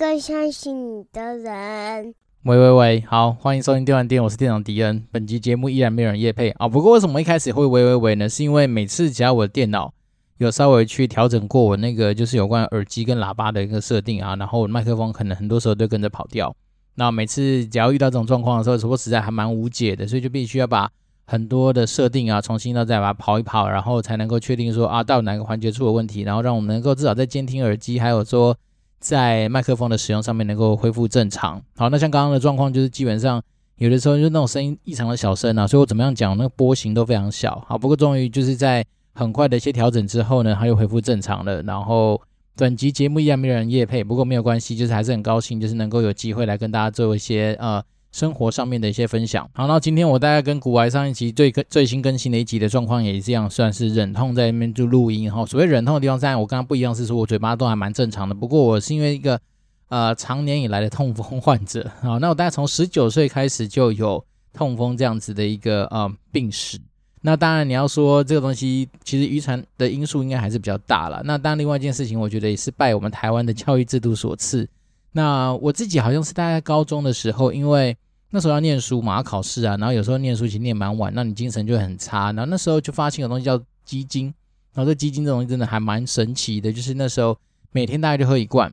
更相信你的人。喂喂喂，好，欢迎收听电玩店，我是店长迪恩。本集节目依然没有人夜配啊，不过为什么一开始会喂喂喂呢？是因为每次只要我的电脑有稍微去调整过我那个就是有关耳机跟喇叭的一个设定啊，然后麦克风可能很多时候都跟着跑掉。那每次只要遇到这种状况的时候，说实在还蛮无解的，所以就必须要把很多的设定啊重新到再把它跑一跑，然后才能够确定说啊到哪个环节出了问题，然后让我们能够至少在监听耳机还有说。在麦克风的使用上面能够恢复正常。好，那像刚刚的状况，就是基本上有的时候就那种声音异常的小声啊，所以我怎么样讲，那个波形都非常小。好，不过终于就是在很快的一些调整之后呢，它又恢复正常了。然后本集节目依然没有人夜配，不过没有关系，就是还是很高兴，就是能够有机会来跟大家做一些呃。生活上面的一些分享。好，那今天我大概跟古玩上一集最最新更新的一集的状况也这样，算是忍痛在那边就录音哈。所谓忍痛的地方，在我刚刚不一样是说我嘴巴都还蛮正常的。不过我是因为一个呃长年以来的痛风患者啊，那我大概从十九岁开始就有痛风这样子的一个呃病史。那当然你要说这个东西其实遗传的因素应该还是比较大了。那当然另外一件事情，我觉得也是拜我们台湾的教育制度所赐。那我自己好像是大概高中的时候，因为那时候要念书嘛，要考试啊，然后有时候念书其实念蛮晚，那你精神就很差。然后那时候就发现有东西叫鸡精，然后这鸡精这东西真的还蛮神奇的，就是那时候每天大概就喝一罐，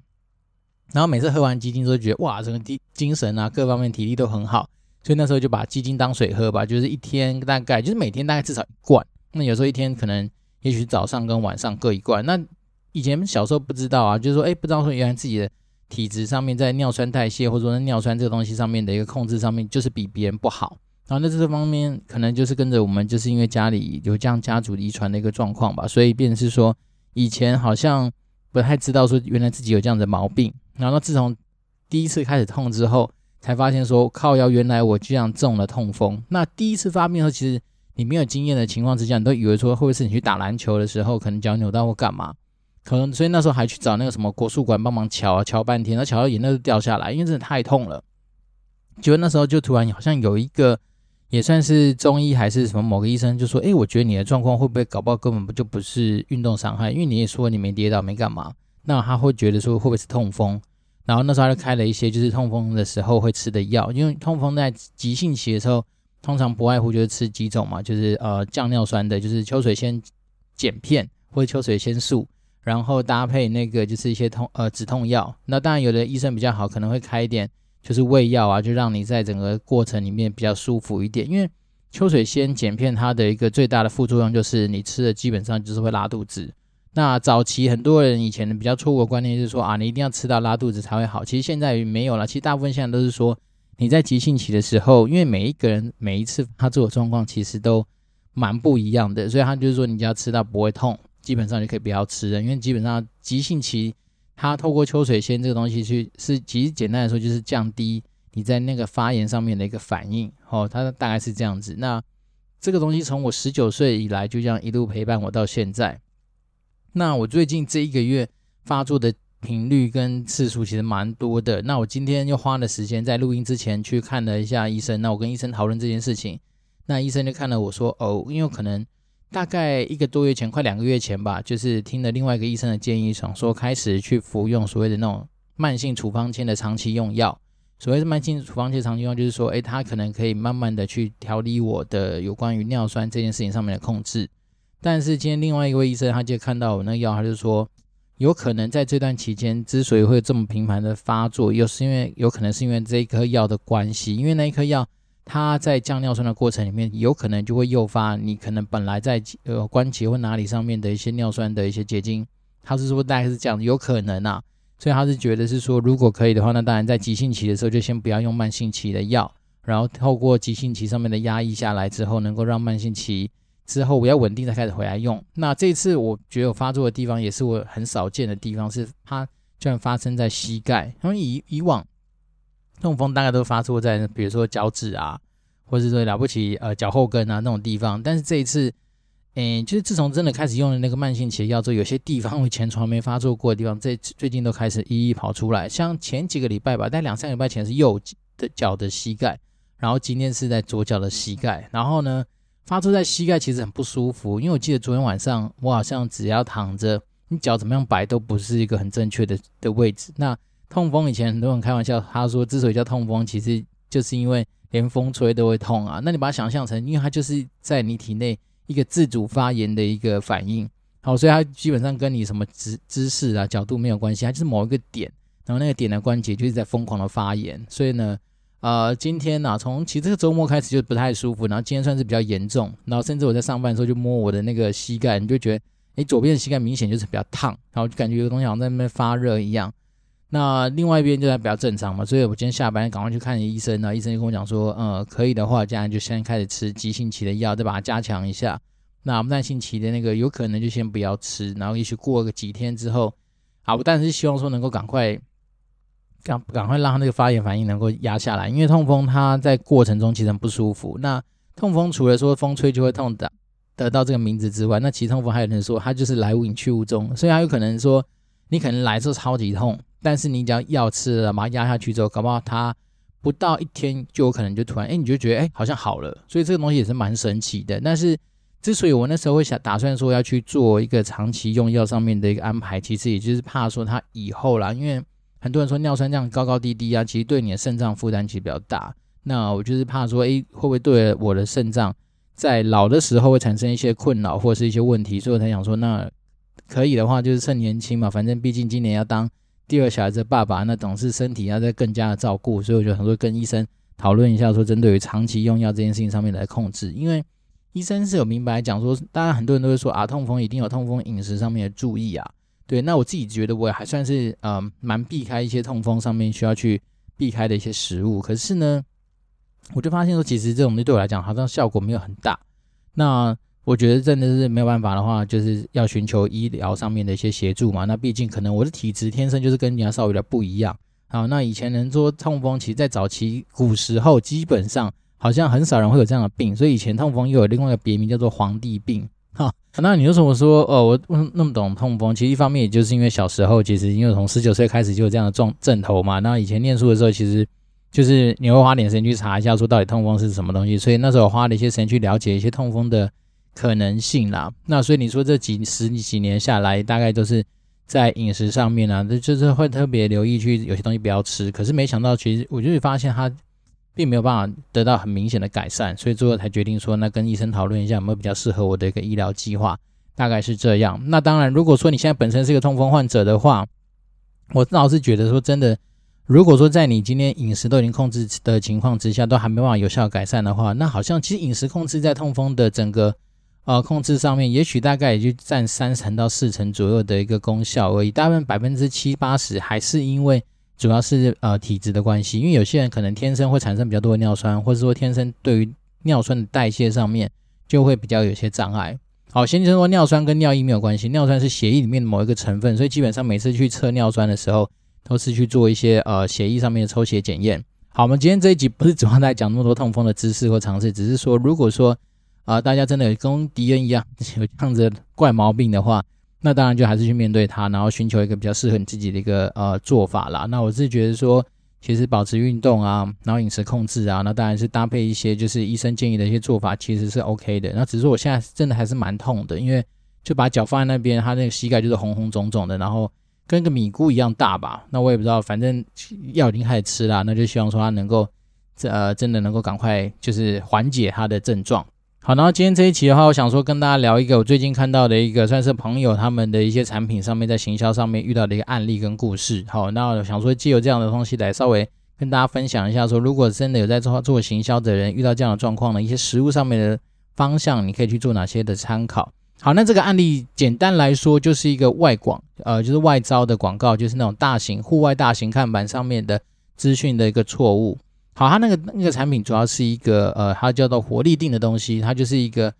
然后每次喝完鸡精都觉得哇，整个精精神啊各方面体力都很好，所以那时候就把鸡精当水喝吧，就是一天大概就是每天大概至少一罐，那有时候一天可能也许早上跟晚上各一罐。那以前小时候不知道啊，就是说哎不知道说原来自己的。体质上面，在尿酸代谢或者说尿酸这个东西上面的一个控制上面，就是比别人不好。然后在这方面，可能就是跟着我们，就是因为家里有这样家族遗传的一个状况吧，所以变成是说，以前好像不太知道说原来自己有这样的毛病。然后自从第一次开始痛之后，才发现说靠腰，原来我这样中了痛风。那第一次发病的时候，其实你没有经验的情况之下，你都以为说会不会是你去打篮球的时候，可能脚扭到或干嘛？可能，所以那时候还去找那个什么国术馆帮忙瞧啊，瞧半天，那瞧到眼泪都掉下来，因为真的太痛了。结果那时候就突然好像有一个，也算是中医还是什么某个医生就说：“哎，我觉得你的状况会不会搞不好根本不就不是运动伤害，因为你也说你没跌倒没干嘛，那他会觉得说会不会是痛风？然后那时候他就开了一些就是痛风的时候会吃的药，因为痛风在急性期的时候，通常不外乎就是吃几种嘛，就是呃降尿酸的，就是秋水仙碱片或者秋水仙素。”然后搭配那个就是一些痛呃止痛药，那当然有的医生比较好，可能会开一点就是胃药啊，就让你在整个过程里面比较舒服一点。因为秋水仙碱片它的一个最大的副作用就是你吃的基本上就是会拉肚子。那早期很多人以前比较错误的观念就是说啊，你一定要吃到拉肚子才会好。其实现在没有了，其实大部分现在都是说你在急性期的时候，因为每一个人每一次他这种状况其实都蛮不一样的，所以他就是说你只要吃到不会痛。基本上就可以不要吃了，因为基本上急性期，它透过秋水仙这个东西去是，其实简单来说就是降低你在那个发炎上面的一个反应，哦，它大概是这样子。那这个东西从我十九岁以来就这样一路陪伴我到现在。那我最近这一个月发作的频率跟次数其实蛮多的。那我今天又花了时间在录音之前去看了一下医生，那我跟医生讨论这件事情，那医生就看了我说，哦，因为可能。大概一个多月前，快两个月前吧，就是听了另外一个医生的建议，想说开始去服用所谓的那种慢性处方签的长期用药。所谓的慢性处方签长期用药，就是说，诶，它可能可以慢慢的去调理我的有关于尿酸这件事情上面的控制。但是今天另外一位医生，他就看到我那个药，他就说，有可能在这段期间之所以会这么频繁的发作，又是因为有可能是因为这一颗药的关系，因为那一颗药。它在降尿酸的过程里面，有可能就会诱发你可能本来在呃关节或哪里上面的一些尿酸的一些结晶。他是说大概是这样，有可能啊，所以他是觉得是说，如果可以的话，那当然在急性期的时候就先不要用慢性期的药，然后透过急性期上面的压抑下来之后，能够让慢性期之后比较稳定再开始回来用。那这次我觉得我发作的地方也是我很少见的地方，是它居然发生在膝盖，因为以以往。痛风大概都发作在，比如说脚趾啊，或者是说了不起呃脚后跟啊那种地方。但是这一次，嗯，就是自从真的开始用了那个慢性期的药之后，有些地方我以前从来没发作过的地方，这最近都开始一一跑出来。像前几个礼拜吧，在两三个礼拜前是右的脚的膝盖，然后今天是在左脚的膝盖。然后呢，发作在膝盖其实很不舒服，因为我记得昨天晚上我好像只要躺着你脚怎么样摆都不是一个很正确的的位置。那痛风以前很多人开玩笑，他说之所以叫痛风，其实就是因为连风吹都会痛啊。那你把它想象成，因为它就是在你体内一个自主发炎的一个反应。好，所以它基本上跟你什么姿姿势啊、角度没有关系，它就是某一个点，然后那个点的关节就是在疯狂的发炎。所以呢，呃，今天呢、啊，从其实这个周末开始就不太舒服，然后今天算是比较严重，然后甚至我在上班的时候就摸我的那个膝盖，你就觉得，诶，左边的膝盖明显就是比较烫，然后就感觉有个东西好像在那边发热一样。那另外一边就在比较正常嘛，所以我今天下班赶快去看医生，然后医生就跟我讲说，呃，可以的话，这样就先开始吃急性期的药，再把它加强一下。那慢性期的那个有可能就先不要吃，然后也许过个几天之后，好，但是希望说能够赶快赶赶快让他那个发炎反应能够压下来，因为痛风它在过程中其实很不舒服。那痛风除了说风吹就会痛的得到这个名字之外，那其实痛风还有人说它就是来无影去无踪，所以它有可能说你可能来的时候超级痛，但是你只要药吃了，把它压下去之后，搞不好它不到一天就有可能就突然哎你就觉得哎好像好了，所以这个东西也是蛮神奇的，但是。之所以我那时候会想打算说要去做一个长期用药上面的一个安排，其实也就是怕说它以后啦，因为很多人说尿酸这样高高低低啊，其实对你的肾脏负担其实比较大。那我就是怕说，诶，会不会对我的肾脏在老的时候会产生一些困扰或者是一些问题？所以我才想说，那可以的话就是趁年轻嘛，反正毕竟今年要当第二小孩的爸爸，那总是身体要再更加的照顾。所以我就很多跟医生讨论一下，说针对于长期用药这件事情上面来控制，因为。医生是有明白讲说，当然很多人都会说啊，痛风一定有痛风饮食上面的注意啊。对，那我自己觉得我也还算是呃蛮避开一些痛风上面需要去避开的一些食物。可是呢，我就发现说，其实这种东西对我来讲好像效果没有很大。那我觉得真的是没有办法的话，就是要寻求医疗上面的一些协助嘛。那毕竟可能我的体质天生就是跟人家稍微有点不一样。好，那以前人说痛风，其实在早期古时候基本上。好像很少人会有这样的病，所以以前痛风又有另外一个别名叫做皇帝病。哈，那你为什么说哦，我那么懂痛风？其实一方面也就是因为小时候其实因为从十九岁开始就有这样的状症头嘛。那以前念书的时候，其实就是你会花点时间去查一下，说到底痛风是什么东西。所以那时候我花了一些时间去了解一些痛风的可能性啦。那所以你说这几十几年下来，大概都是在饮食上面啊，就是会特别留意去有些东西不要吃。可是没想到，其实我就会发现它。并没有办法得到很明显的改善，所以最后才决定说，那跟医生讨论一下有没有比较适合我的一个医疗计划，大概是这样。那当然，如果说你现在本身是一个痛风患者的话，我倒是觉得说真的，如果说在你今天饮食都已经控制的情况之下，都还没办法有效改善的话，那好像其实饮食控制在痛风的整个呃控制上面，也许大概也就占三成到四成左右的一个功效而已，大部分百分之七八十还是因为。主要是呃体质的关系，因为有些人可能天生会产生比较多的尿酸，或者说天生对于尿酸的代谢上面就会比较有些障碍。好，先说尿酸跟尿液没有关系，尿酸是血液里面的某一个成分，所以基本上每次去测尿酸的时候，都是去做一些呃血液上面的抽血检验。好，我们今天这一集不是主要在讲那么多痛风的知识或常识，只是说如果说啊、大家真的跟敌人一样 有这样子怪毛病的话。那当然就还是去面对它，然后寻求一个比较适合你自己的一个呃做法啦。那我是觉得说，其实保持运动啊，然后饮食控制啊，那当然是搭配一些就是医生建议的一些做法，其实是 OK 的。那只是我现在真的还是蛮痛的，因为就把脚放在那边，他那个膝盖就是红红肿肿的，然后跟个米糊一样大吧。那我也不知道，反正药已经开始吃了，那就希望说他能够这呃真的能够赶快就是缓解他的症状。好，然后今天这一期的话，我想说跟大家聊一个我最近看到的一个算是朋友他们的一些产品上面在行销上面遇到的一个案例跟故事。好，那我想说借由这样的东西来稍微跟大家分享一下，说如果真的有在做做行销的人遇到这样的状况呢，一些实务上面的方向，你可以去做哪些的参考。好，那这个案例简单来说就是一个外广，呃，就是外招的广告，就是那种大型户外大型看板上面的资讯的一个错误。好，它那个那个产品主要是一个呃，它叫做活力定的东西，它就是一个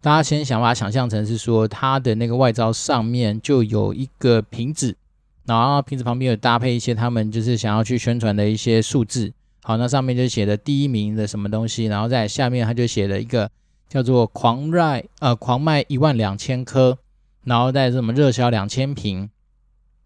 大家先想把它想象成是说它的那个外招上面就有一个瓶子，然后瓶子旁边有搭配一些他们就是想要去宣传的一些数字。好，那上面就写的第一名的什么东西，然后在下面它就写了一个叫做狂卖呃狂卖一万两千颗，然后在什么热销两千瓶。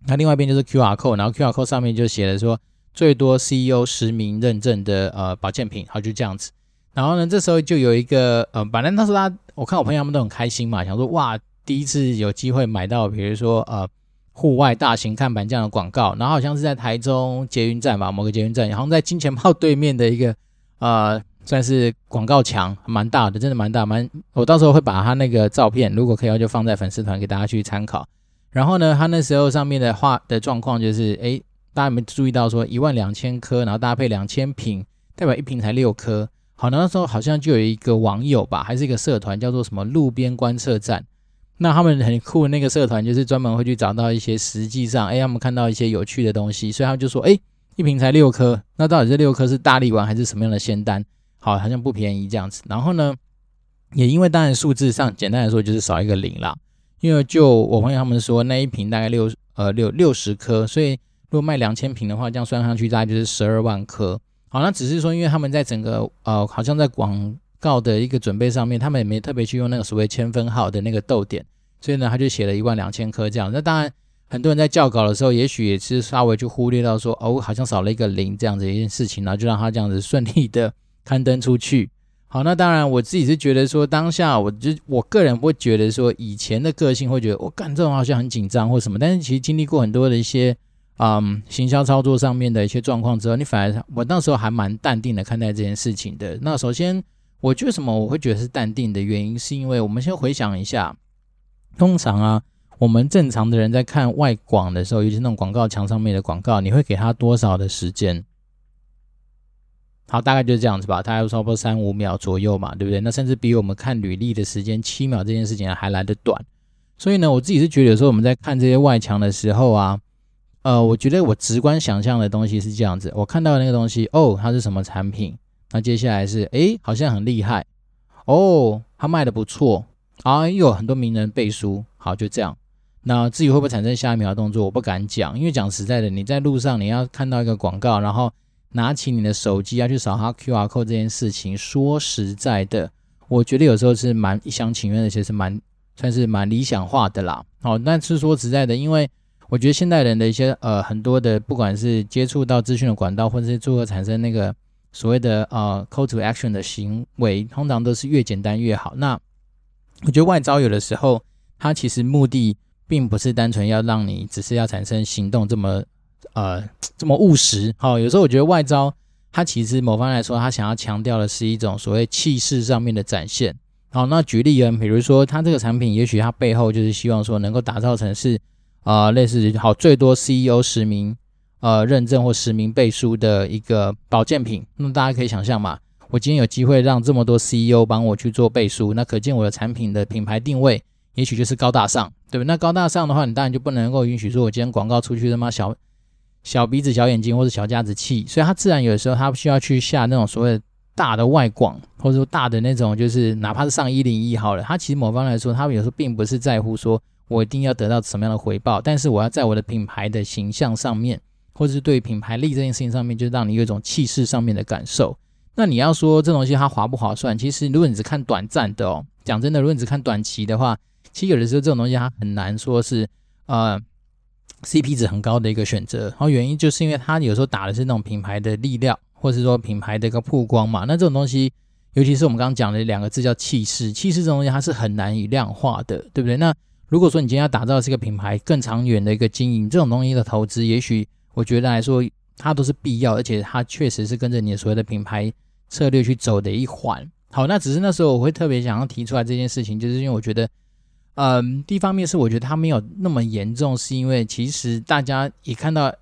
那另外一边就是 QR code，然后 QR code 上面就写了说。最多 CEO 实名认证的呃保健品，好，就这样子。然后呢，这时候就有一个呃，反正他说他，我看我朋友他们都很开心嘛，想说哇，第一次有机会买到，比如说呃户外大型看板这样的广告，然后好像是在台中捷运站吧，某个捷运站，然后在金钱豹对面的一个呃，算是广告墙，蛮大的，真的蛮大，蛮。我到时候会把他那个照片，如果可以的话，就放在粉丝团给大家去参考。然后呢，他那时候上面的话的状况就是，诶，大家有没有注意到说一万两千颗，然后搭配两千瓶，代表一瓶才六颗。好，那时候好像就有一个网友吧，还是一个社团，叫做什么路边观测站。那他们很酷的那个社团，就是专门会去找到一些实际上，哎，他们看到一些有趣的东西，所以他们就说，哎，一瓶才六颗，那到底这六颗是大力丸还是什么样的仙丹？好，好像不便宜这样子。然后呢，也因为当然数字上简单来说就是少一个零啦。因为就我朋友他们说，那一瓶大概六呃六六十颗，所以如果卖两千瓶的话，这样算上去大概就是十二万颗。好，那只是说，因为他们在整个呃，好像在广告的一个准备上面，他们也没特别去用那个所谓千分号的那个逗点，所以呢，他就写了一万两千颗这样。那当然，很多人在校稿的时候，也许也是稍微就忽略到说，哦，好像少了一个零这样子一件事情，然后就让他这样子顺利的刊登出去。好，那当然我自己是觉得说，当下我就我个人会觉得说，以前的个性会觉得我干这种好像很紧张或什么，但是其实经历过很多的一些。嗯，行销操作上面的一些状况之后，你反而我那时候还蛮淡定的看待这件事情的。那首先，我觉得什么我会觉得是淡定的原因，是因为我们先回想一下，通常啊，我们正常的人在看外广的时候，尤其那种广告墙上面的广告，你会给他多少的时间？好，大概就是这样子吧，大概差不多三五秒左右嘛，对不对？那甚至比我们看履历的时间七秒这件事情还来得短。所以呢，我自己是觉得说我们在看这些外墙的时候啊。呃，我觉得我直观想象的东西是这样子，我看到的那个东西，哦，它是什么产品？那接下来是，诶，好像很厉害，哦，它卖的不错，啊，又有，很多名人背书，好，就这样。那至于会不会产生下一秒的动作，我不敢讲，因为讲实在的，你在路上你要看到一个广告，然后拿起你的手机要去扫它 QR code 这件事情，说实在的，我觉得有时候是蛮一厢情愿的，其实蛮算是蛮理想化的啦。好，但是说实在的，因为我觉得现代人的一些呃很多的，不管是接触到资讯的管道，或者是如何产生那个所谓的呃 call to action 的行为，通常都是越简单越好。那我觉得外招有的时候，它其实目的并不是单纯要让你只是要产生行动这么呃这么务实。好、有时候我觉得外招它其实某方来说，它想要强调的是一种所谓气势上面的展现。好，那举例啊，比如说它这个产品，也许它背后就是希望说能够打造成是。啊、呃，类似好最多 CEO 实名呃认证或实名背书的一个保健品，那么大家可以想象嘛，我今天有机会让这么多 CEO 帮我去做背书，那可见我的产品的品牌定位也许就是高大上，对不对？那高大上的话，你当然就不能够允许说我今天广告出去他妈小小鼻子小眼睛或者小家子气，所以他自然有的时候他需要去下那种所谓大的外广，或者说大的那种就是哪怕是上一零一好了，他其实某方来说，他们有时候并不是在乎说。我一定要得到什么样的回报？但是我要在我的品牌的形象上面，或者是对品牌力这件事情上面，就让你有一种气势上面的感受。那你要说这东西它划不划算？其实如果你只看短暂的哦，讲真的，如果你只看短期的话，其实有的时候这种东西它很难说是呃 CP 值很高的一个选择。然后原因就是因为它有时候打的是那种品牌的力量，或是说品牌的一个曝光嘛。那这种东西，尤其是我们刚刚讲的两个字叫气势，气势这种东西它是很难以量化的，对不对？那如果说你今天要打造这个品牌更长远的一个经营，这种东西的投资，也许我觉得来说它都是必要，而且它确实是跟着你所谓的品牌策略去走的一环。好，那只是那时候我会特别想要提出来这件事情，就是因为我觉得，嗯，第一方面是我觉得它没有那么严重，是因为其实大家一看到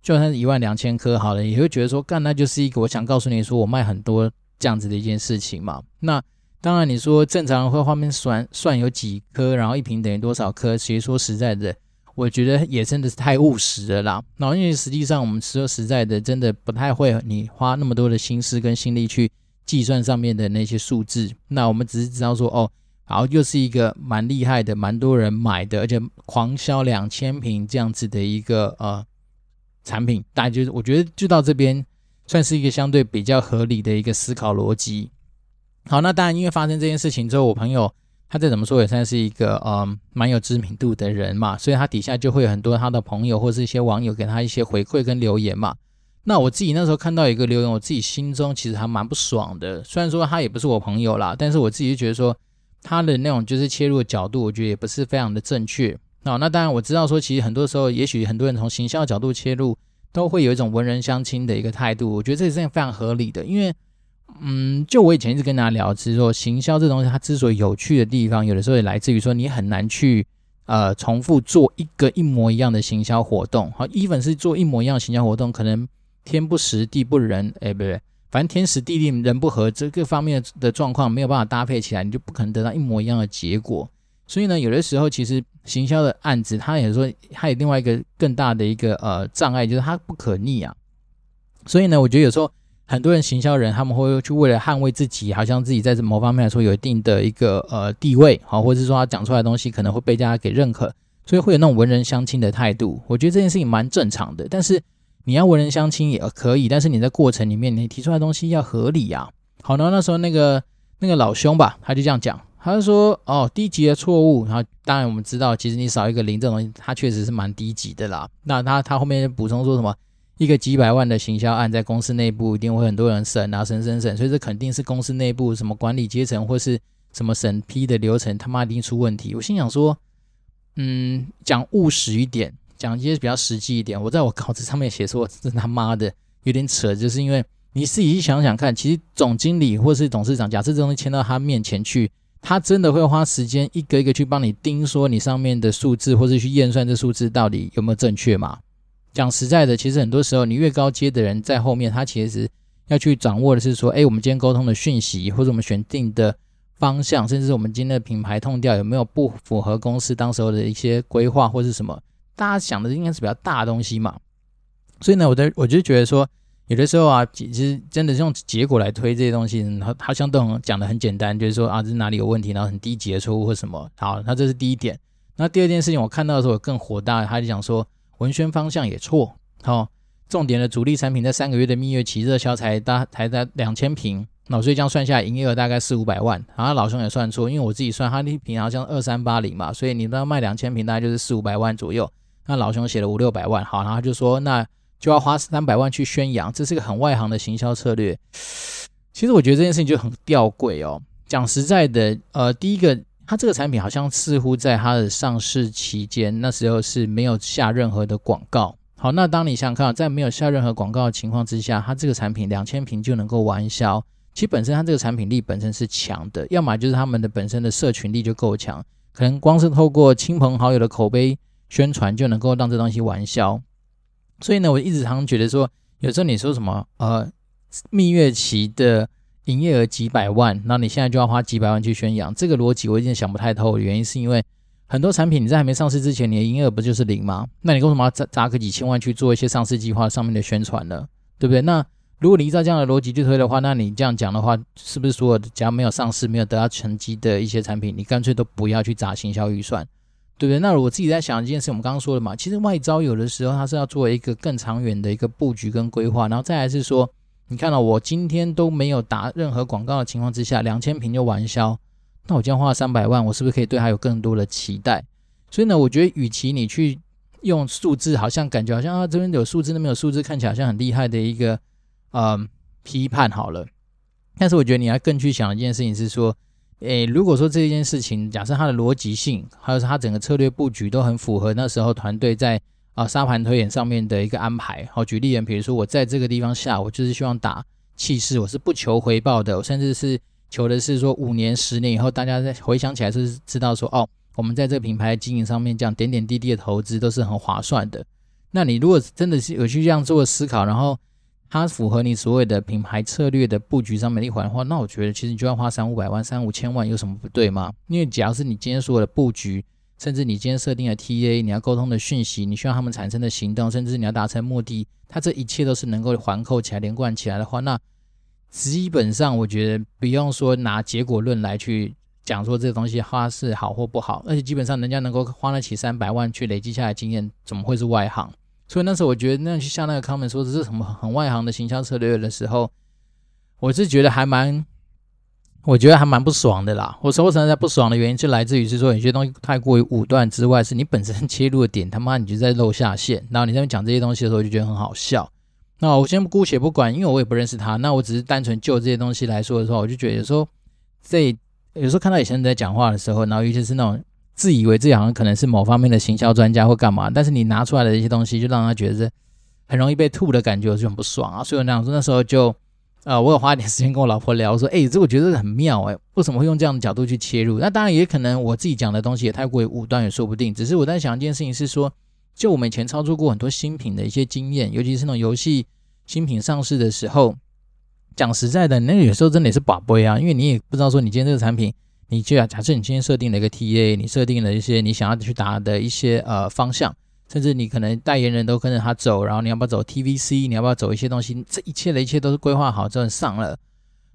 就算是一万两千颗好了，也会觉得说，干，那就是一个我想告诉你说我卖很多这样子的一件事情嘛。那当然，你说正常会画面算算有几颗，然后一瓶等于多少颗？其实说实在的，我觉得也真的是太务实了啦。然后因为实际上我们说实在的，真的不太会你花那么多的心思跟心力去计算上面的那些数字。那我们只是知道说，哦，好又是一个蛮厉害的、蛮多人买的，而且狂销两千瓶这样子的一个呃产品。大家就是我觉得就到这边算是一个相对比较合理的一个思考逻辑。好，那当然，因为发生这件事情之后，我朋友他再怎么说也算是一个嗯蛮有知名度的人嘛，所以他底下就会有很多他的朋友或是一些网友给他一些回馈跟留言嘛。那我自己那时候看到一个留言，我自己心中其实还蛮不爽的。虽然说他也不是我朋友啦，但是我自己就觉得说他的那种就是切入的角度，我觉得也不是非常的正确。哦，那当然我知道说，其实很多时候，也许很多人从行销角度切入，都会有一种文人相亲的一个态度。我觉得这是非常合理的，因为，嗯，就我以前一直跟大家聊，是说行销这东西，它之所以有趣的地方，有的时候也来自于说你很难去呃重复做一个一模一样的行销活动。好，even 是做一模一样的行销活动，可能天不时地不仁，哎，不对。反正天时地利人不和，这个方面的状况没有办法搭配起来，你就不可能得到一模一样的结果。所以呢，有的时候其实行销的案子，它也说它有另外一个更大的一个呃障碍，就是它不可逆啊。所以呢，我觉得有时候很多人行销人他们会去为了捍卫自己，好像自己在某方面来说有一定的一个呃地位，好，或者是说他讲出来的东西可能会被大家给认可，所以会有那种文人相亲的态度。我觉得这件事情蛮正常的，但是。你要文人相亲也可以，但是你在过程里面，你提出来的东西要合理呀、啊。好，然后那时候那个那个老兄吧，他就这样讲，他就说：“哦，低级的错误。”然后当然我们知道，其实你少一个零这种东西，它确实是蛮低级的啦。那他他后面补充说什么？一个几百万的行销案，在公司内部一定会很多人审啊，审审审，所以这肯定是公司内部什么管理阶层或是什么审批的流程，他妈一定出问题。我心想说，嗯，讲务实一点。讲一些比较实际一点，我在我稿子上面写说，这他妈的有点扯，就是因为你自己去想想看，其实总经理或是董事长，假设这东西签到他面前去，他真的会花时间一个一个去帮你盯说你上面的数字，或是去验算这数字到底有没有正确吗？讲实在的，其实很多时候你越高阶的人在后面，他其实要去掌握的是说，哎，我们今天沟通的讯息，或者我们选定的方向，甚至我们今天的品牌痛调有没有不符合公司当时候的一些规划或是什么。大家想的应该是比较大的东西嘛，所以呢，我的我就觉得说，有的时候啊，其实真的是用结果来推这些东西，好像都很讲的很简单，就是说啊，这哪里有问题，然后很低级的错误或什么。好，那这是第一点。那第二件事情，我看到的时候更火大，他就讲说文宣方向也错。好、哦，重点的主力产品在三个月的蜜月期热销才大才在两千瓶，那所以这样算下来，营业额大概四五百万。然后老兄也算错，因为我自己算，他那瓶好像二三八零嘛，所以你都要卖两千瓶，大概就是四五百万左右。那老兄写了五六百万，好，然后就说，那就要花三百万去宣扬，这是个很外行的行销策略。其实我觉得这件事情就很吊诡哦。讲实在的，呃，第一个，它这个产品好像似乎在它的上市期间，那时候是没有下任何的广告。好，那当你想想看，在没有下任何广告的情况之下，它这个产品两千瓶就能够完销，其实本身它这个产品力本身是强的，要么就是他们的本身的社群力就够强，可能光是透过亲朋好友的口碑。宣传就能够让这东西完销，所以呢，我一直常觉得说，有时候你说什么呃，蜜月期的营业额几百万，那你现在就要花几百万去宣扬，这个逻辑我已经想不太透的。原因是因为很多产品你在还没上市之前，你的营业额不就是零吗？那你为什么要砸砸个几千万去做一些上市计划上面的宣传呢？对不对？那如果你依照这样的逻辑去推的话，那你这样讲的话，是不是所有只要没有上市、没有得到成绩的一些产品，你干脆都不要去砸行销预算？对不对？那我自己在想一件事，我们刚刚说的嘛，其实外招有的时候它是要做一个更长远的一个布局跟规划，然后再来是说，你看到我今天都没有打任何广告的情况之下，两千瓶就完销，那我今天花了三百万，我是不是可以对它有更多的期待？所以呢，我觉得与其你去用数字，好像感觉好像啊这边有数字，那边有数字，看起来好像很厉害的一个呃批判好了，但是我觉得你要更去想一件事情是说。诶，如果说这件事情，假设它的逻辑性，还有它整个策略布局都很符合那时候团队在啊沙盘推演上面的一个安排。好，举例人，比如说我在这个地方下，我就是希望打气势，我是不求回报的，甚至是求的是说五年、十年以后，大家再回想起来是知道说，哦，我们在这个品牌经营上面这样点点滴滴的投资都是很划算的。那你如果真的是有去这样做思考，然后。它符合你所谓的品牌策略的布局上面的一环的话，那我觉得其实你就要花三五百万、三五千万有什么不对吗？因为假如是你今天所有的布局，甚至你今天设定的 TA，你要沟通的讯息，你需要他们产生的行动，甚至你要达成目的，它这一切都是能够环扣起来、连贯起来的话，那基本上我觉得不用说拿结果论来去讲说这个东西它是好或不好，而且基本上人家能够花得起三百万去累积下来经验，怎么会是外行？所以那时候我觉得那去下那个 comment 说这是什么很外行的行销策略的时候，我是觉得还蛮，我觉得还蛮不爽的啦。我说我实在不爽的原因就来自于是说有些东西太过于武断之外，是你本身切入的点他妈你就在露下线，然后你在讲这些东西的时候就觉得很好笑。那我先姑且不管，因为我也不认识他，那我只是单纯就这些东西来说的时候，我就觉得有时候这有时候看到以前人在讲话的时候，然后尤其是那种。自以为自己好像可能是某方面的行销专家或干嘛，但是你拿出来的一些东西，就让他觉得是很容易被吐的感觉，我就很不爽啊。所以我那样说，那时候就。呃，我有花一点时间跟我老婆聊，说，哎，这我觉得很妙，哎，为什么会用这样的角度去切入？那当然也可能我自己讲的东西也太过于武断，也说不定。只是我在想一件事情是说，就我们以前操作过很多新品的一些经验，尤其是那种游戏新品上市的时候，讲实在的，那个有时候真的也是宝贝啊，因为你也不知道说你今天这个产品，你就要假设你今天设定了一个 TA，你设定了一些你想要去达的一些呃方向。甚至你可能代言人都跟着他走，然后你要不要走 TVC？你要不要走一些东西？这一切的一切都是规划好之后上了。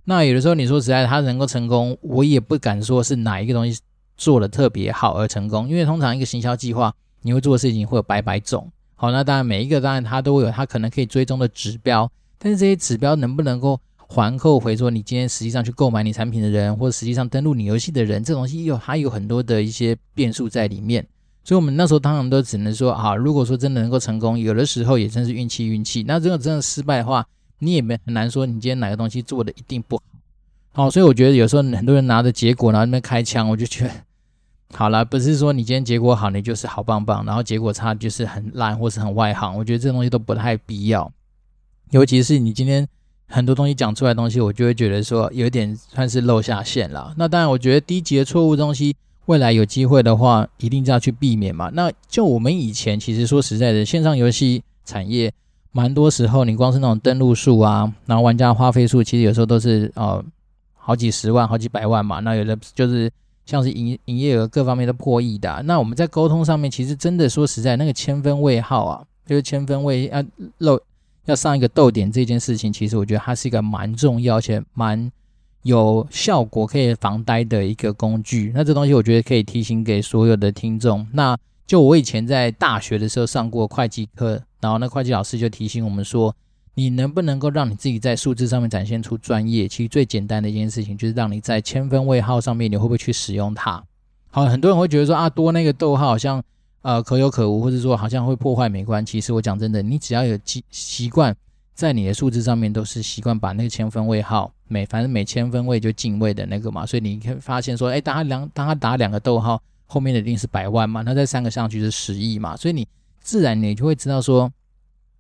那有的时候你说实在，他能够成功，我也不敢说是哪一个东西做的特别好而成功，因为通常一个行销计划你会做的事情会有百百种。好，那当然每一个当然它都会有它可能可以追踪的指标，但是这些指标能不能够环扣回说你今天实际上去购买你产品的人，或者实际上登录你游戏的人，这东西有还有很多的一些变数在里面。所以，我们那时候当然都只能说啊，如果说真的能够成功，有的时候也真是运气运气。那如果真的失败的话，你也没很难说你今天哪个东西做的一定不好。好，所以我觉得有时候很多人拿着结果然后那边开枪，我就觉得好了，不是说你今天结果好，你就是好棒棒，然后结果差就是很烂或是很外行。我觉得这东西都不太必要。尤其是你今天很多东西讲出来东西，我就会觉得说有点算是露下线了。那当然，我觉得低级的错误东西。未来有机会的话，一定要去避免嘛。那就我们以前其实说实在的，线上游戏产业蛮多时候，你光是那种登录数啊，然后玩家花费数，其实有时候都是呃好几十万、好几百万嘛。那有的就是像是营营业额各方面都破亿的。那我们在沟通上面，其实真的说实在，那个千分位号啊，就是千分位要漏要上一个逗点这件事情，其实我觉得它是一个蛮重要且蛮。有效果可以防呆的一个工具，那这东西我觉得可以提醒给所有的听众。那就我以前在大学的时候上过会计课，然后那会计老师就提醒我们说，你能不能够让你自己在数字上面展现出专业？其实最简单的一件事情就是让你在千分位号上面，你会不会去使用它？好，很多人会觉得说啊，多那个逗号好像呃可有可无，或者说好像会破坏美观。其实我讲真的，你只要有习习惯。在你的数字上面都是习惯把那个千分位号每反正每千分位就进位的那个嘛，所以你可以发现说，哎，当他两当他打两个逗号，后面的一定是百万嘛，那这三个上去是十亿嘛，所以你自然你就会知道说，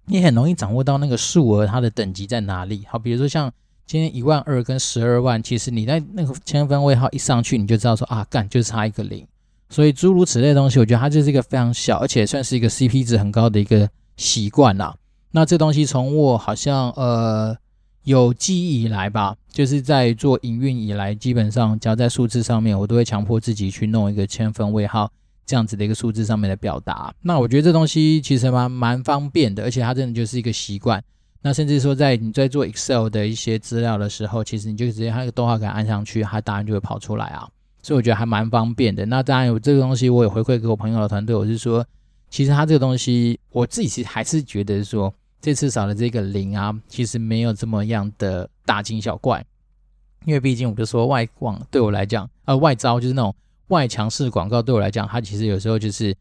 你很容易掌握到那个数额它的等级在哪里。好，比如说像今天一万二跟十二万，其实你在那个千分位号一上去，你就知道说啊，干就差一个零。所以诸如此类的东西，我觉得它就是一个非常小，而且算是一个 CP 值很高的一个习惯啦。那这东西从我好像呃有记忆以来吧，就是在做营运以来，基本上只要在数字上面，我都会强迫自己去弄一个千分位号这样子的一个数字上面的表达。那我觉得这东西其实蛮蛮方便的，而且它真的就是一个习惯。那甚至说在你在做 Excel 的一些资料的时候，其实你就直接它那个逗号杆按上去，它答案就会跑出来啊。所以我觉得还蛮方便的。那当然有这个东西，我也回馈给我朋友的团队，我是说，其实它这个东西，我自己其实还是觉得说。这次少了这个零啊，其实没有这么样的大惊小怪，因为毕竟我就说外广对我来讲，呃，外招就是那种外强势广告对我来讲，它其实有时候就是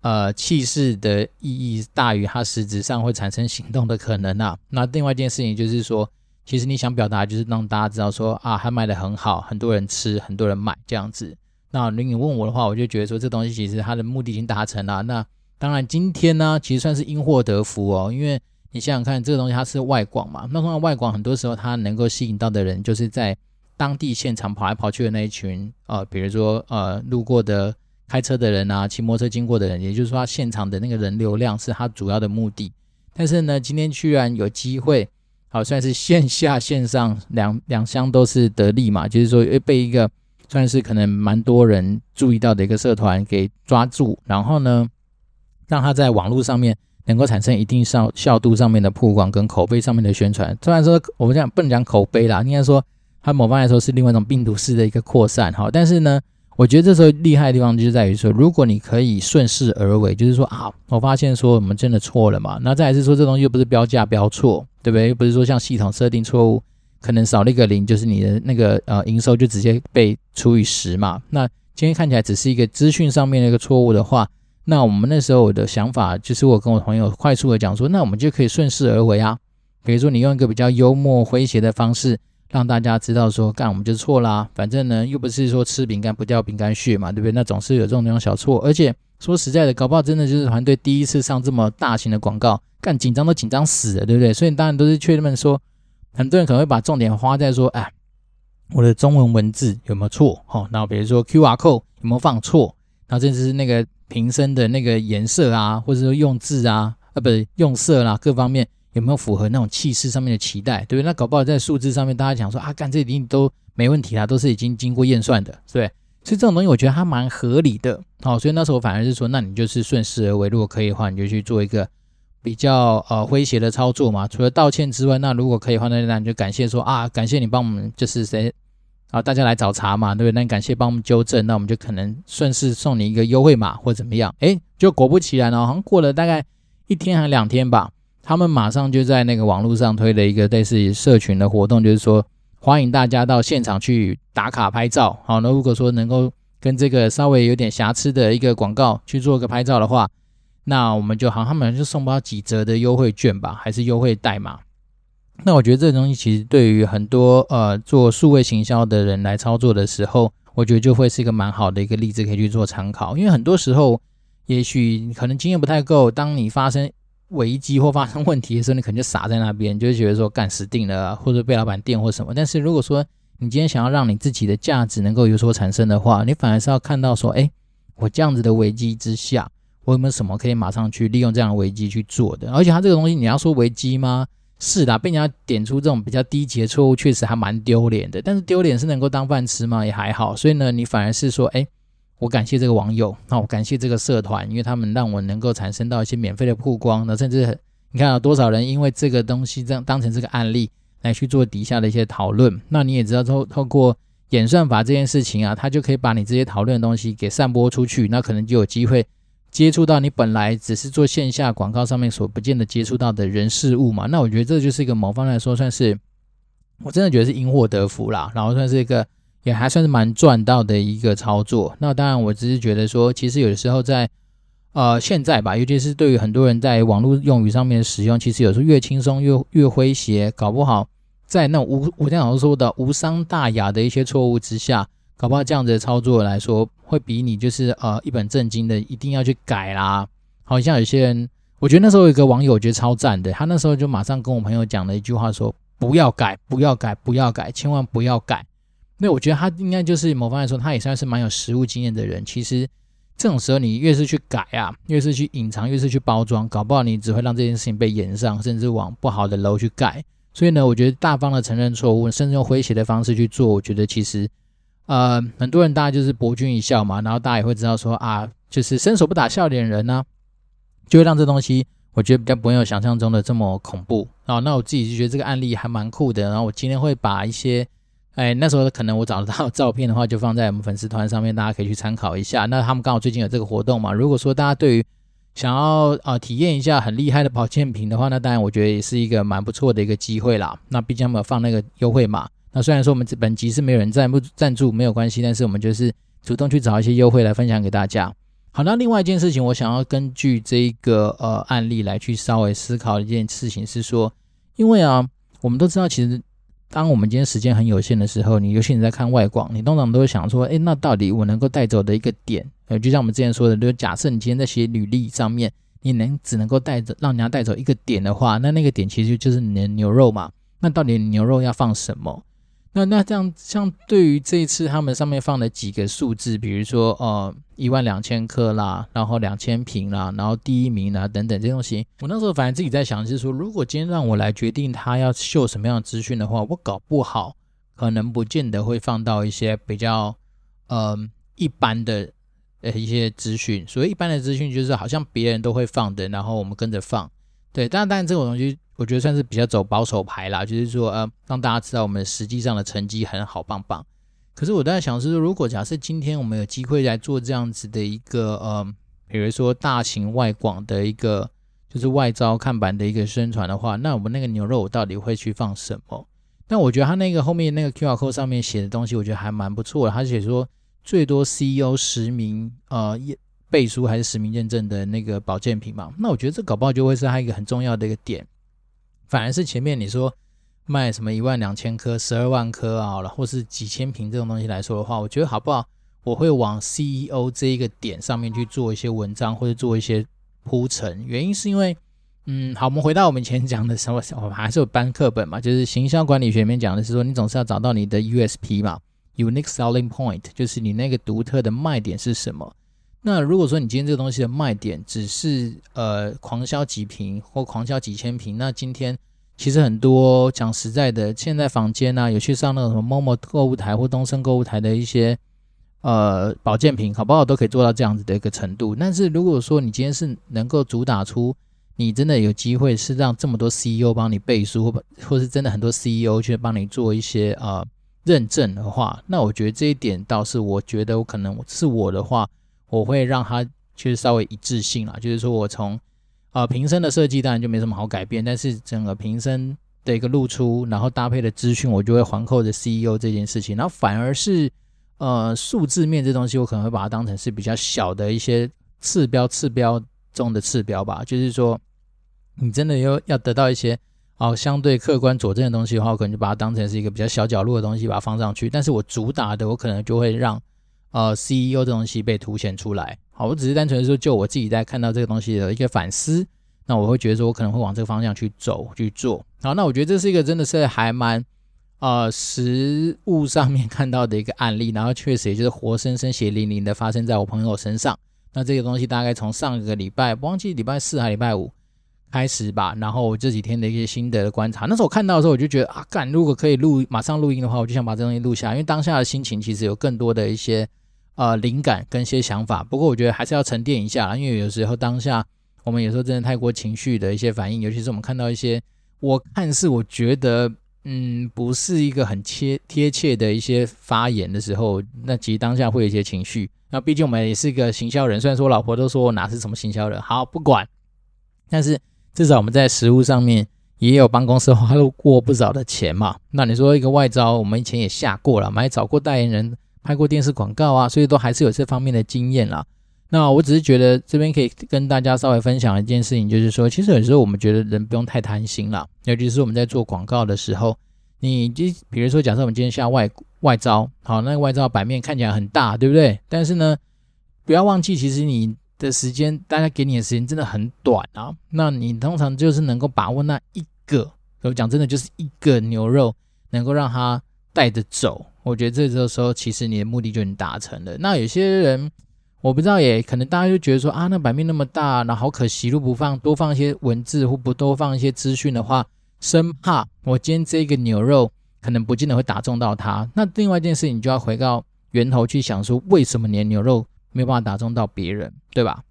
呃气势的意义大于它实质上会产生行动的可能啊。那另外一件事情就是说，其实你想表达就是让大家知道说啊，它卖得很好，很多人吃，很多人买这样子。那如果你问我的话，我就觉得说这东西其实它的目的已经达成了。那当然今天呢，其实算是因祸得福哦，因为。你想想看，这个东西它是外广嘛？那通常外广很多时候它能够吸引到的人，就是在当地现场跑来跑去的那一群，呃，比如说呃路过的开车的人啊，骑摩托车经过的人，也就是说，他现场的那个人流量是他主要的目的。但是呢，今天居然有机会，好算是线下线上两两相都是得利嘛，就是说被一个算是可能蛮多人注意到的一个社团给抓住，然后呢，让他在网络上面。能够产生一定效效度上面的曝光跟口碑上面的宣传，虽然说我们讲不能讲口碑啦，应该说它某方来说是另外一种病毒式的一个扩散哈。但是呢，我觉得这时候厉害的地方就在于说，如果你可以顺势而为，就是说啊，我发现说我们真的错了嘛，那再来是说这东西又不是标价标错，对不对？又不是说像系统设定错误，可能少了一个零，就是你的那个呃营收就直接被除以十嘛。那今天看起来只是一个资讯上面的一个错误的话。那我们那时候我的想法就是，我跟我朋友快速的讲说，那我们就可以顺势而为啊。比如说，你用一个比较幽默诙谐的方式让大家知道说，干我们就错啦。反正呢，又不是说吃饼干不掉饼干屑嘛，对不对？那总是有这种那种小错。而且说实在的，搞不好真的就是团队第一次上这么大型的广告，干紧张都紧张死了，对不对？所以当然都是确认说，很多人可能会把重点花在说，哎，我的中文文字有没有错？好，那比如说 QR code 有没有放错？然后甚至是那个瓶身的那个颜色啊，或者说用字啊，呃，不是用色啦，各方面。有没有符合那种气势上面的期待，对不对？那搞不好在数字上面，大家讲说啊，干这一定都没问题啦，都是已经经过验算的，对。所以这种东西我觉得它蛮合理的，好，所以那时候反而是说，那你就是顺势而为，如果可以的话，你就去做一个比较呃诙谐的操作嘛。除了道歉之外，那如果可以的话，那那你就感谢说啊，感谢你帮我们就是谁啊，大家来找茬嘛，对不对？那感谢帮我们纠正，那我们就可能顺势送你一个优惠码或怎么样，诶，就果不其然哦，好像过了大概一天还两天吧。他们马上就在那个网络上推了一个类似于社群的活动，就是说欢迎大家到现场去打卡拍照。好，那如果说能够跟这个稍微有点瑕疵的一个广告去做个拍照的话，那我们就好像他们就送不到几折的优惠券吧，还是优惠代码。那我觉得这东西其实对于很多呃做数位行销的人来操作的时候，我觉得就会是一个蛮好的一个例子可以去做参考。因为很多时候，也许可能经验不太够，当你发生危机或发生问题的时候，你可能就傻在那边，就会觉得说干死定了，或者被老板电或什么。但是如果说你今天想要让你自己的价值能够有所产生的话，你反而是要看到说，哎，我这样子的危机之下，我有没有什么可以马上去利用这样的危机去做的？而且它这个东西，你要说危机吗？是的，被人家点出这种比较低级的错误，确实还蛮丢脸的。但是丢脸是能够当饭吃吗？也还好。所以呢，你反而是说，哎。我感谢这个网友，那我感谢这个社团，因为他们让我能够产生到一些免费的曝光，那甚至你看到多少人因为这个东西这样当成这个案例来去做底下的一些讨论，那你也知道透透过演算法这件事情啊，它就可以把你这些讨论的东西给散播出去，那可能就有机会接触到你本来只是做线下广告上面所不见得接触到的人事物嘛，那我觉得这就是一个某方来说算是，我真的觉得是因祸得福啦，然后算是一个。也还算是蛮赚到的一个操作。那当然，我只是觉得说，其实有的时候在呃现在吧，尤其是对于很多人在网络用语上面使用，其实有时候越轻松越越诙谐，搞不好在那种无我经常说的无伤大雅的一些错误之下，搞不好这样子的操作来说，会比你就是呃一本正经的一定要去改啦。好像有些人，我觉得那时候有一个网友我觉得超赞的，他那时候就马上跟我朋友讲了一句话说：不要改，不要改，不要改，千万不要改。那我觉得他应该就是某方面来说，他也算是蛮有实务经验的人。其实这种时候，你越是去改啊，越是去隐藏，越是去包装，搞不好你只会让这件事情被炎上，甚至往不好的楼去改。所以呢，我觉得大方的承认错误，甚至用诙谐的方式去做，我觉得其实呃，很多人大家就是博君一笑嘛，然后大家也会知道说啊，就是伸手不打笑脸人呢、就会让这东西我觉得比较不会有想象中的这么恐怖啊。那我自己就觉得这个案例还蛮酷的，然后我今天会把一些。哎，那时候可能我找得到照片的话，就放在我们粉丝团上面，大家可以去参考一下。那他们刚好最近有这个活动嘛？如果说大家对于想要啊、体验一下很厉害的保健品的话，那当然我觉得也是一个蛮不错的一个机会啦。那毕竟我们有放那个优惠码。那虽然说我们这本集是没有人赞不赞助没有关系，但是我们就是主动去找一些优惠来分享给大家。好，那另外一件事情，我想要根据这一个呃案例来去稍微思考一件事情是说，因为啊，我们都知道其实。当我们今天时间很有限的时候，你尤其你在看外广，你通常都会想说，诶，那到底我能够带走的一个点，呃，就像我们之前说的，就假设你今天在写履历上面，你能只能够带着让人家带走一个点的话，那那个点其实就是你的牛肉嘛。那到底牛肉要放什么？那那这样像对于这一次他们上面放的几个数字，比如说呃一万两千颗啦，然后两千瓶啦，然后第一名啦等等这些东西，我那时候反正自己在想，就是说如果今天让我来决定他要秀什么样的资讯的话，我搞不好可能不见得会放到一些比较呃一般的呃一些资讯。所谓一般的资讯，就是好像别人都会放的，然后我们跟着放。对，当然当然这种东西。我觉得算是比较走保守牌啦，就是说，呃，让大家知道我们实际上的成绩很好，棒棒。可是我在想是说，如果假设今天我们有机会来做这样子的一个，呃，比如说大型外广的一个，就是外招看板的一个宣传的话，那我们那个牛肉到底会去放什么？那我觉得他那个后面那个 QR code 上面写的东西，我觉得还蛮不错的。他写说最多 CEO 实名，呃，背书还是实名认证的那个保健品嘛？那我觉得这搞不好就会是他一个很重要的一个点。反而是前面你说卖什么一万两千颗、十二万颗啊，或是几千瓶这种东西来说的话，我觉得好不好？我会往 CEO 这一个点上面去做一些文章，或者做一些铺陈。原因是因为，嗯，好，我们回到我们以前讲的什么，我们还是有搬课本嘛，就是行销管理学里面讲的是说，你总是要找到你的 USP 嘛，Unique Selling Point，就是你那个独特的卖点是什么。那如果说你今天这个东西的卖点只是呃狂销几瓶或狂销几千瓶，那今天其实很多讲实在的，现在房间呢、啊、有去上那种什么 Momo 购物台或东升购物台的一些呃保健品，好不好都可以做到这样子的一个程度。但是如果说你今天是能够主打出你真的有机会是让这么多 CEO 帮你背书，或或是真的很多 CEO 去帮你做一些呃认证的话，那我觉得这一点倒是我觉得我可能是我的话。我会让它就是稍微一致性啦，就是说我从呃瓶身的设计当然就没什么好改变，但是整个瓶身的一个露出，然后搭配的资讯，我就会环扣着 CEO 这件事情，然后反而是呃数字面这东西，我可能会把它当成是比较小的一些次标，次标中的次标吧，就是说你真的要要得到一些哦相对客观佐证的东西的话，我可能就把它当成是一个比较小角落的东西，把它放上去，但是我主打的，我可能就会让。呃，CEO 这东西被凸显出来，好，我只是单纯的说，就我自己在看到这个东西的一个反思，那我会觉得说，我可能会往这个方向去走去做。好，那我觉得这是一个真的是还蛮呃实物上面看到的一个案例，然后确实也就是活生生血淋淋的发生在我朋友身上。那这个东西大概从上个礼拜，忘记礼拜四还礼拜五开始吧，然后我这几天的一些心得的观察，那时候我看到的时候，我就觉得啊，干，如果可以录马上录音的话，我就想把这东西录下，因为当下的心情其实有更多的一些。呃，灵感跟一些想法，不过我觉得还是要沉淀一下，因为有时候当下我们有时候真的太过情绪的一些反应，尤其是我们看到一些我看似我觉得嗯不是一个很贴贴切的一些发言的时候，那其实当下会有一些情绪。那毕竟我们也是一个行销人，虽然说我老婆都说我哪是什么行销人，好不管，但是至少我们在实物上面也有帮公司花过不少的钱嘛。那你说一个外招，我们以前也下过了，我们还找过代言人。拍过电视广告啊，所以都还是有这方面的经验啦。那我只是觉得这边可以跟大家稍微分享一件事情，就是说，其实有时候我们觉得人不用太贪心啦，尤其是我们在做广告的时候，你就比如说，假设我们今天下外外招，好，那个外招版面看起来很大，对不对？但是呢，不要忘记，其实你的时间，大家给你的时间真的很短啊。那你通常就是能够把握那一个，我讲真的，就是一个牛肉，能够让它带着走。我觉得这个时候，其实你的目的就已经达成了。那有些人，我不知道，也可能大家就觉得说啊，那版面那么大，那好可惜，如果不放多放一些文字，或不多放一些资讯的话，生怕我今天这个牛肉可能不见得会打中到他。那另外一件事情，你就要回到源头去想说，为什么你的牛肉没有办法打中到别人，对吧？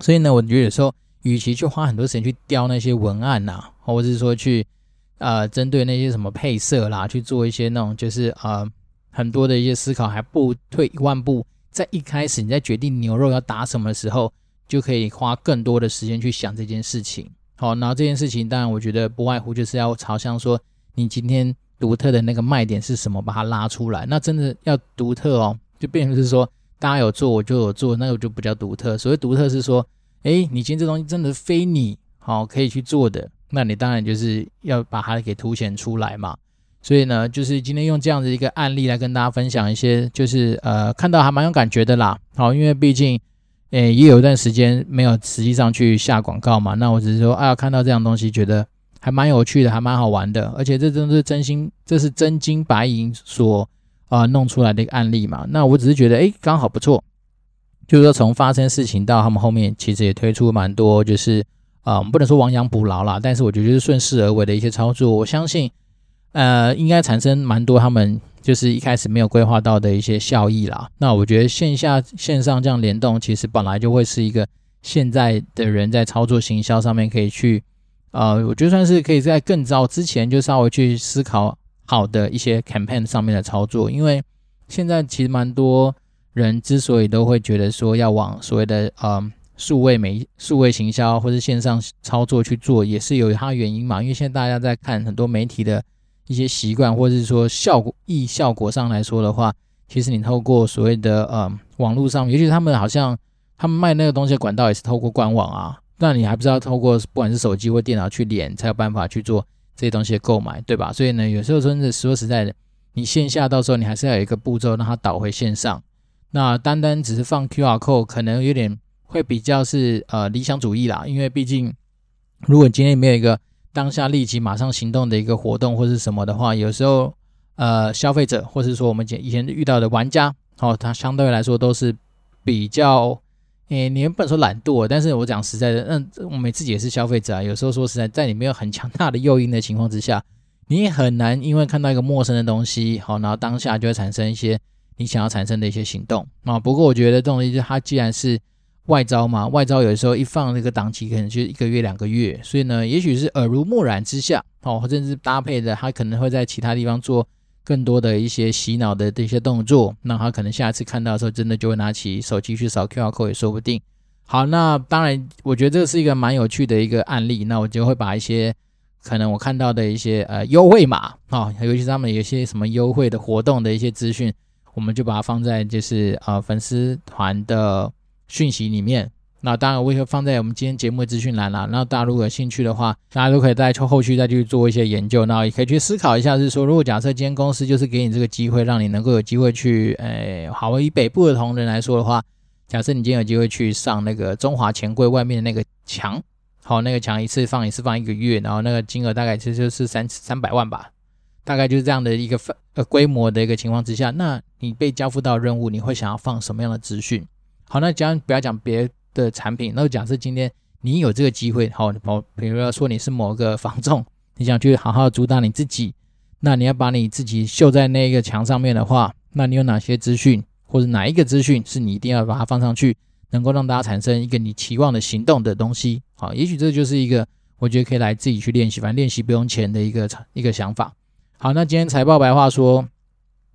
所以呢，我觉得有时候，与其去花很多时间去雕那些文案呐、或者是说去呃针对那些什么配色啦，去做一些那种就是呃。很多的一些思考，还不退一万步，在一开始你在决定牛肉要打什么的时候，就可以花更多的时间去想这件事情。好，然后这件事情当然我觉得不外乎就是要朝向说，你今天独特的那个卖点是什么，把它拉出来。那真的要独特哦，就变成是说大家有做我就有做，那个就比较独特。所谓独特是说，诶，你今天这东西真的非你好可以去做的，那你当然就是要把它给凸显出来嘛。所以呢，就是今天用这样的一个案例来跟大家分享一些，就是呃，看到还蛮有感觉的啦。好，因为毕竟，诶，也有一段时间没有实际上去下广告嘛。那我只是说，啊，看到这样东西，觉得还蛮有趣的，还蛮好玩的。而且这真的是真心，这是真金白银所啊、弄出来的一个案例嘛。那我只是觉得，诶，刚好不错。就是说，从发生事情到他们后面，其实也推出蛮多，就是啊、我们不能说亡羊补牢啦，但是我觉得就是顺势而为的一些操作。我相信。呃，应该产生蛮多他们就是一开始没有规划到的一些效益啦。那我觉得线下线上这样联动，其实本来就会是一个现在的人在操作行销上面可以去，呃，我觉得算是可以在更早之前就稍微去思考好的一些 campaign 上面的操作。因为现在其实蛮多人之所以都会觉得说要往所谓的呃数位媒数位行销或者线上操作去做，也是有它原因嘛。因为现在大家在看很多媒体的。一些习惯，或者是说效果、意效果上来说的话，其实你透过所谓的呃网络上，尤其是他们好像他们卖那个东西的管道也是透过官网啊，那你还不知道透过不管是手机或电脑去连，才有办法去做这些东西的购买，对吧？所以呢，有时候真的说实在的，你线下到时候你还是要有一个步骤让它导回线上。那单单只是放 QR code，可能有点会比较是呃理想主义啦，因为毕竟如果今天没有一个当下立即马上行动的一个活动或是什么的话，有时候呃消费者或是说我们以前遇到的玩家，哦，他相对来说都是比较。诶，你也不能说懒惰，但是我讲实在的，嗯我们自己也是消费者啊。有时候说实在，在你没有很强大的诱因的情况之下，你也很难因为看到一个陌生的东西，好，然后当下就会产生一些你想要产生的一些行动啊。不过我觉得这种东西，它既然是外招嘛，外招有的时候一放那个档期，可能就一个月两个月，所以呢，也许是耳濡目染之下，哦，甚至搭配的，他可能会在其他地方做。更多的一些洗脑的这些动作，那他可能下次看到的时候，真的就会拿起手机去扫 QR code 也说不定。好，那当然，我觉得这是一个蛮有趣的一个案例。那我就会把一些可能我看到的一些呃优惠码、哦，尤其是他们有些什么优惠的活动的一些资讯，我们就把它放在就是呃粉丝团的讯息里面。那当然，我也会放在我们今天节目的资讯栏啦。那大家如果有兴趣的话，大家都可以在后续再去做一些研究。那也可以去思考一下，是说如果假设今天公司就是给你这个机会，让你能够有机会去，诶，好，以北部的同仁来说的话，假设你今天有机会去上那个中华钱柜外面的那个墙，好，那个墙一次放一次放一个月，然后那个金额大概其实就是三三百万吧，大概就是这样的一个分呃规模的一个情况之下，那你被交付到任务，你会想要放什么样的资讯？好，那讲不要讲别。的产品，那假设今天你有这个机会，好，某比如说你是某个房仲，你想去好好主打你自己，那你要把你自己绣在那个墙上面的话，那你有哪些资讯，或者哪一个资讯是你一定要把它放上去，能够让大家产生一个你期望的行动的东西？好，也许这就是一个我觉得可以来自己去练习，反正练习不用钱的一个一个想法。好，那今天财报白话说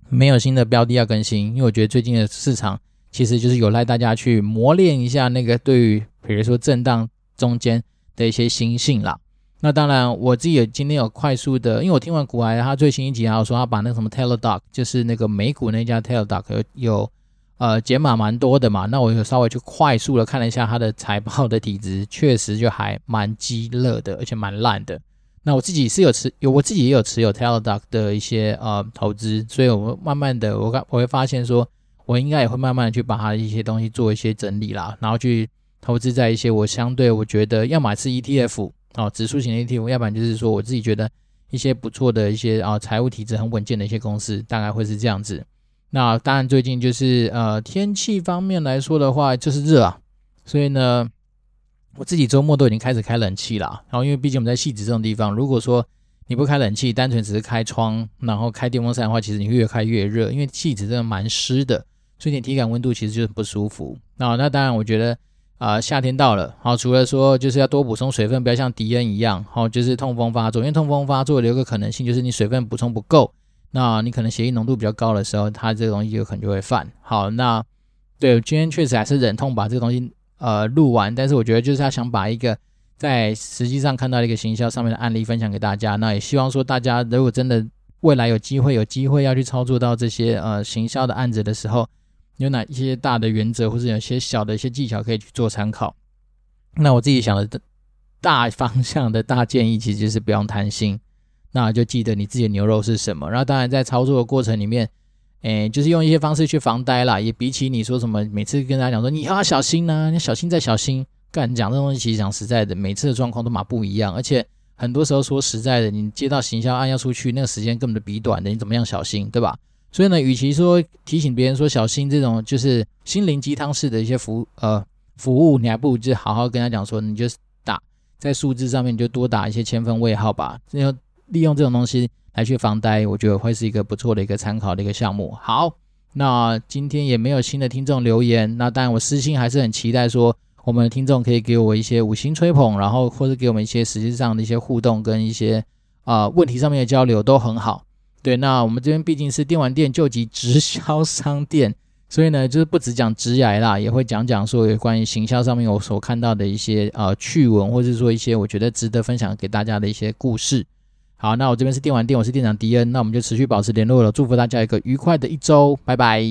没有新的标的要更新，因为我觉得最近的市场。其实就是有赖大家去磨练一下那个对于比如说震荡中间的一些心性啦。那当然，我自己也今天有快速的，因为我听完股癌他最新一集啊，说他把那个什么 Teladoc，就是那个美股那家 Teladoc 有有呃减码蛮多的嘛。那我有稍微去快速的看了一下他的财报的体质，确实就还蛮鸡肋的，而且蛮烂的。那我自己是有持有，我自己也有持有 Teladoc 的一些呃投资，所以我慢慢的我我会发现说。我应该也会慢慢的去把它一些东西做一些整理啦，然后去投资在一些我相对我觉得要么是 ETF 哦，指数型的 ETF，要不然就是说我自己觉得一些不错的一些啊财务体制很稳健的一些公司，大概会是这样子。那当然最近就是呃天气方面来说的话就是热啊，所以呢我自己周末都已经开始开冷气啦。然后因为毕竟我们在汐止这种地方，如果说你不开冷气，单纯只是开窗，然后开电风扇的话，其实你会越开越热，因为汐止真的蛮湿的。所以你体感温度其实就是不舒服。那那当然，我觉得啊、呃，夏天到了，好，除了说就是要多补充水分，不要像迪恩一样，好，就是痛风发作。因为痛风发作的有个可能性就是你水分补充不够，那你可能血液浓度比较高的时候，它这个东西有可能就会犯。好，那对，今天确实还是忍痛把这个东西呃录完，但是我觉得就是他想把一个在实际上看到一个行销上面的案例分享给大家。那也希望说大家如果真的未来有机会有机会要去操作到这些呃行销的案子的时候，有哪一些大的原则，或者有些小的一些技巧可以去做参考？那我自己想的大方向的大建议，其实就是不用贪心，那就记得你自己的牛肉是什么。然后当然在操作的过程里面，诶，就是用一些方式去防呆啦。也比起你说什么，每次跟大家讲说你要小心呐、你小心再小心，干讲这东西，其实讲实在的，每次的状况都嘛不一样。而且很多时候说实在的，你接到行销案要出去，那个时间根本就比短的，你怎么样小心，对吧？所以呢，与其说提醒别人说小心这种就是心灵鸡汤式的一些服呃服务，你还不如就好好跟他讲说，你就打在数字上面，你就多打一些千分位号吧。然后利用这种东西来去防呆，我觉得会是一个不错的一个参考的一个项目。好，那今天也没有新的听众留言，那当然我私心还是很期待说，我们的听众可以给我一些五星吹捧，然后或者给我们一些实际上的一些互动跟一些啊、问题上面的交流都很好。对，那我们这边毕竟是电玩店救急直销商店，所以呢，就是不只讲直癌啦，也会讲讲说有关于行销上面我所看到的一些呃趣闻，或者是说一些我觉得值得分享给大家的一些故事。好，那我这边是电玩店，我是店长迪恩，那我们就持续保持联络了，祝福大家一个愉快的一周，拜拜。